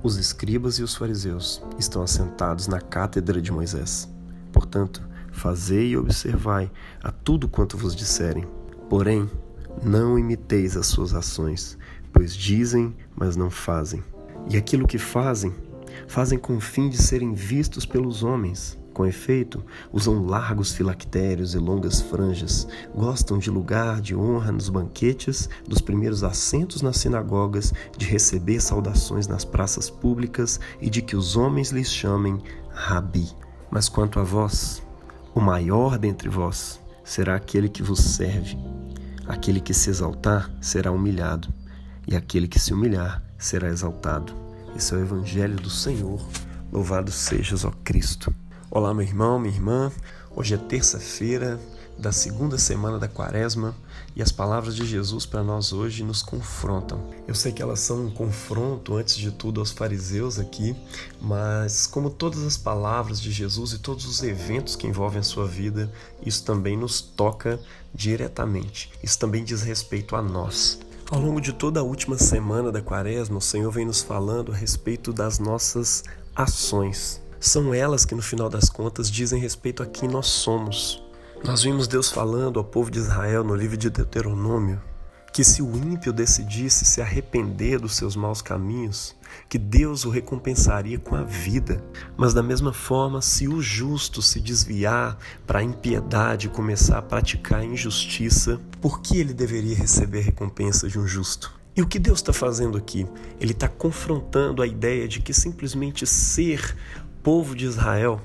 Os escribas e os fariseus estão assentados na cátedra de Moisés. Portanto, fazei e observai a tudo quanto vos disserem. Porém, não imiteis as suas ações, pois dizem, mas não fazem. E aquilo que fazem, fazem com o fim de serem vistos pelos homens. Com efeito, usam largos filactérios e longas franjas, gostam de lugar de honra nos banquetes, dos primeiros assentos nas sinagogas, de receber saudações nas praças públicas e de que os homens lhes chamem Rabi. Mas quanto a vós, o maior dentre vós será aquele que vos serve. Aquele que se exaltar será humilhado, e aquele que se humilhar será exaltado. Esse é o Evangelho do Senhor. Louvado sejas, ó Cristo. Olá, meu irmão, minha irmã. Hoje é terça-feira da segunda semana da quaresma e as palavras de Jesus para nós hoje nos confrontam. Eu sei que elas são um confronto, antes de tudo, aos fariseus aqui, mas como todas as palavras de Jesus e todos os eventos que envolvem a sua vida, isso também nos toca diretamente. Isso também diz respeito a nós. Ao longo de toda a última semana da quaresma, o Senhor vem nos falando a respeito das nossas ações são elas que, no final das contas, dizem respeito a quem nós somos. Nós vimos Deus falando ao povo de Israel no livro de Deuteronômio que se o ímpio decidisse se arrepender dos seus maus caminhos, que Deus o recompensaria com a vida. Mas da mesma forma, se o justo se desviar para a impiedade e começar a praticar a injustiça, por que ele deveria receber a recompensa de um justo? E o que Deus está fazendo aqui? Ele está confrontando a ideia de que simplesmente ser povo de Israel.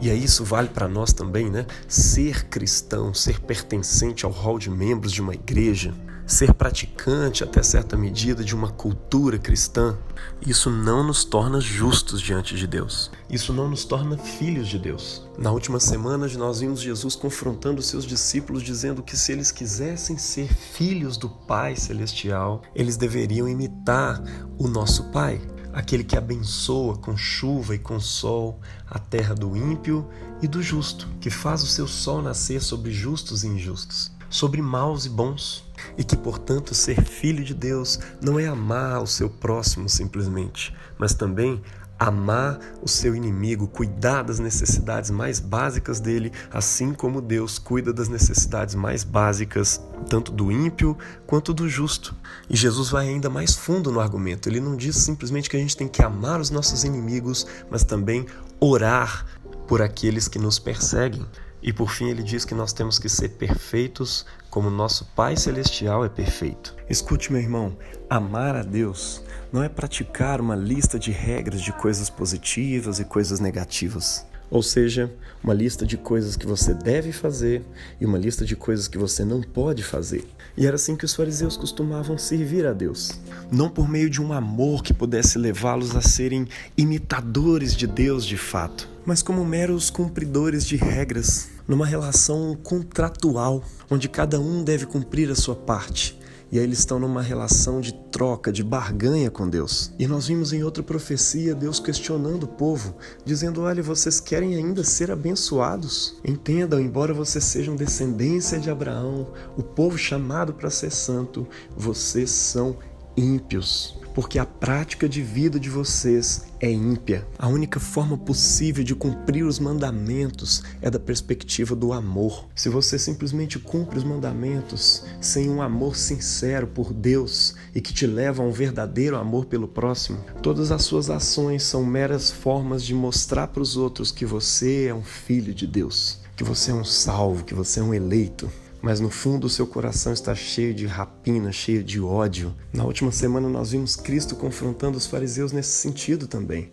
E aí isso vale para nós também, né? Ser cristão, ser pertencente ao hall de membros de uma igreja, ser praticante até certa medida de uma cultura cristã, isso não nos torna justos diante de Deus. Isso não nos torna filhos de Deus. Na última semana nós vimos Jesus confrontando seus discípulos dizendo que se eles quisessem ser filhos do Pai celestial, eles deveriam imitar o nosso Pai aquele que abençoa com chuva e com sol a terra do ímpio e do justo, que faz o seu sol nascer sobre justos e injustos, sobre maus e bons, e que, portanto, ser filho de Deus não é amar o seu próximo simplesmente, mas também amar o seu inimigo, cuidar das necessidades mais básicas dele, assim como Deus cuida das necessidades mais básicas, tanto do ímpio quanto do justo. E Jesus vai ainda mais fundo no argumento. Ele não diz simplesmente que a gente tem que amar os nossos inimigos, mas também orar por aqueles que nos perseguem. E por fim, ele diz que nós temos que ser perfeitos como nosso Pai Celestial é perfeito. Escute, meu irmão, amar a Deus não é praticar uma lista de regras de coisas positivas e coisas negativas. Ou seja, uma lista de coisas que você deve fazer e uma lista de coisas que você não pode fazer. E era assim que os fariseus costumavam servir a Deus. Não por meio de um amor que pudesse levá-los a serem imitadores de Deus de fato, mas como meros cumpridores de regras, numa relação contratual, onde cada um deve cumprir a sua parte e aí eles estão numa relação de troca, de barganha com Deus. E nós vimos em outra profecia Deus questionando o povo, dizendo: Olha, vocês querem ainda ser abençoados? Entendam, embora vocês sejam descendência de Abraão, o povo chamado para ser santo, vocês são ímpios porque a prática de vida de vocês é ímpia. A única forma possível de cumprir os mandamentos é da perspectiva do amor. Se você simplesmente cumpre os mandamentos sem um amor sincero por Deus e que te leva a um verdadeiro amor pelo próximo, todas as suas ações são meras formas de mostrar para os outros que você é um filho de Deus, que você é um salvo, que você é um eleito mas no fundo o seu coração está cheio de rapina, cheio de ódio. Na última semana nós vimos Cristo confrontando os fariseus nesse sentido também.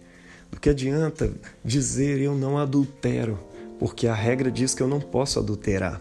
Do que adianta dizer eu não adultero, porque a regra diz que eu não posso adulterar,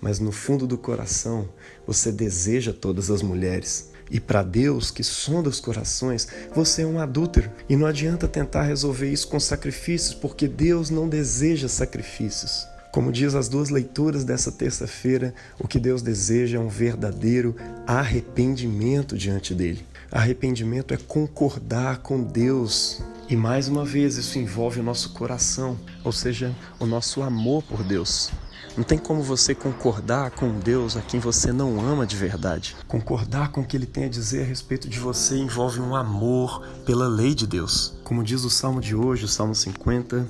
mas no fundo do coração você deseja todas as mulheres. E para Deus, que sonda os corações, você é um adúltero. E não adianta tentar resolver isso com sacrifícios, porque Deus não deseja sacrifícios. Como diz as duas leituras dessa terça-feira, o que Deus deseja é um verdadeiro arrependimento diante dele. Arrependimento é concordar com Deus. E mais uma vez, isso envolve o nosso coração, ou seja, o nosso amor por Deus. Não tem como você concordar com Deus a quem você não ama de verdade. Concordar com o que ele tem a dizer a respeito de você envolve um amor pela lei de Deus. Como diz o salmo de hoje, o salmo 50,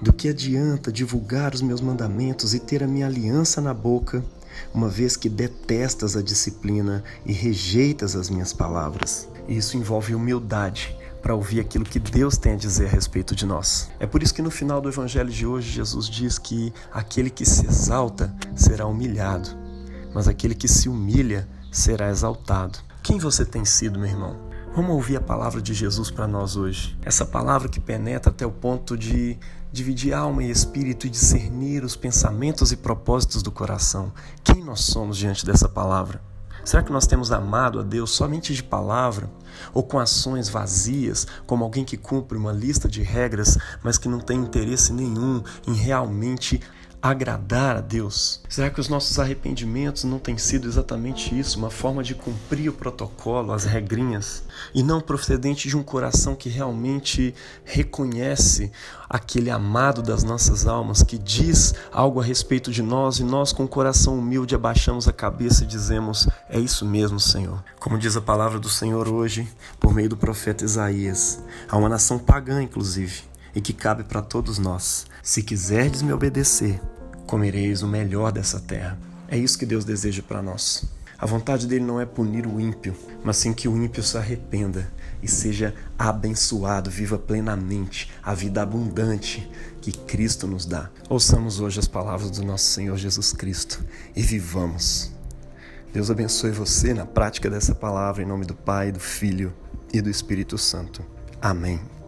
do que adianta divulgar os meus mandamentos e ter a minha aliança na boca, uma vez que detestas a disciplina e rejeitas as minhas palavras? Isso envolve humildade para ouvir aquilo que Deus tem a dizer a respeito de nós. É por isso que no final do evangelho de hoje Jesus diz que aquele que se exalta será humilhado, mas aquele que se humilha será exaltado. Quem você tem sido, meu irmão? Vamos ouvir a palavra de Jesus para nós hoje. Essa palavra que penetra até o ponto de dividir alma e espírito e discernir os pensamentos e propósitos do coração. Quem nós somos diante dessa palavra? Será que nós temos amado a Deus somente de palavra? Ou com ações vazias, como alguém que cumpre uma lista de regras, mas que não tem interesse nenhum em realmente agradar a Deus? Será que os nossos arrependimentos não têm sido exatamente isso, uma forma de cumprir o protocolo, as regrinhas, e não procedente de um coração que realmente reconhece aquele amado das nossas almas, que diz algo a respeito de nós e nós, com o coração humilde, abaixamos a cabeça e dizemos: É isso mesmo, Senhor. Como diz a palavra do Senhor hoje, por meio do profeta Isaías, a uma nação pagã, inclusive e que cabe para todos nós. Se quiserdes me obedecer, comereis o melhor dessa terra. É isso que Deus deseja para nós. A vontade dele não é punir o ímpio, mas sim que o ímpio se arrependa e seja abençoado, viva plenamente a vida abundante que Cristo nos dá. Ouçamos hoje as palavras do nosso Senhor Jesus Cristo e vivamos. Deus abençoe você na prática dessa palavra, em nome do Pai, do Filho e do Espírito Santo. Amém.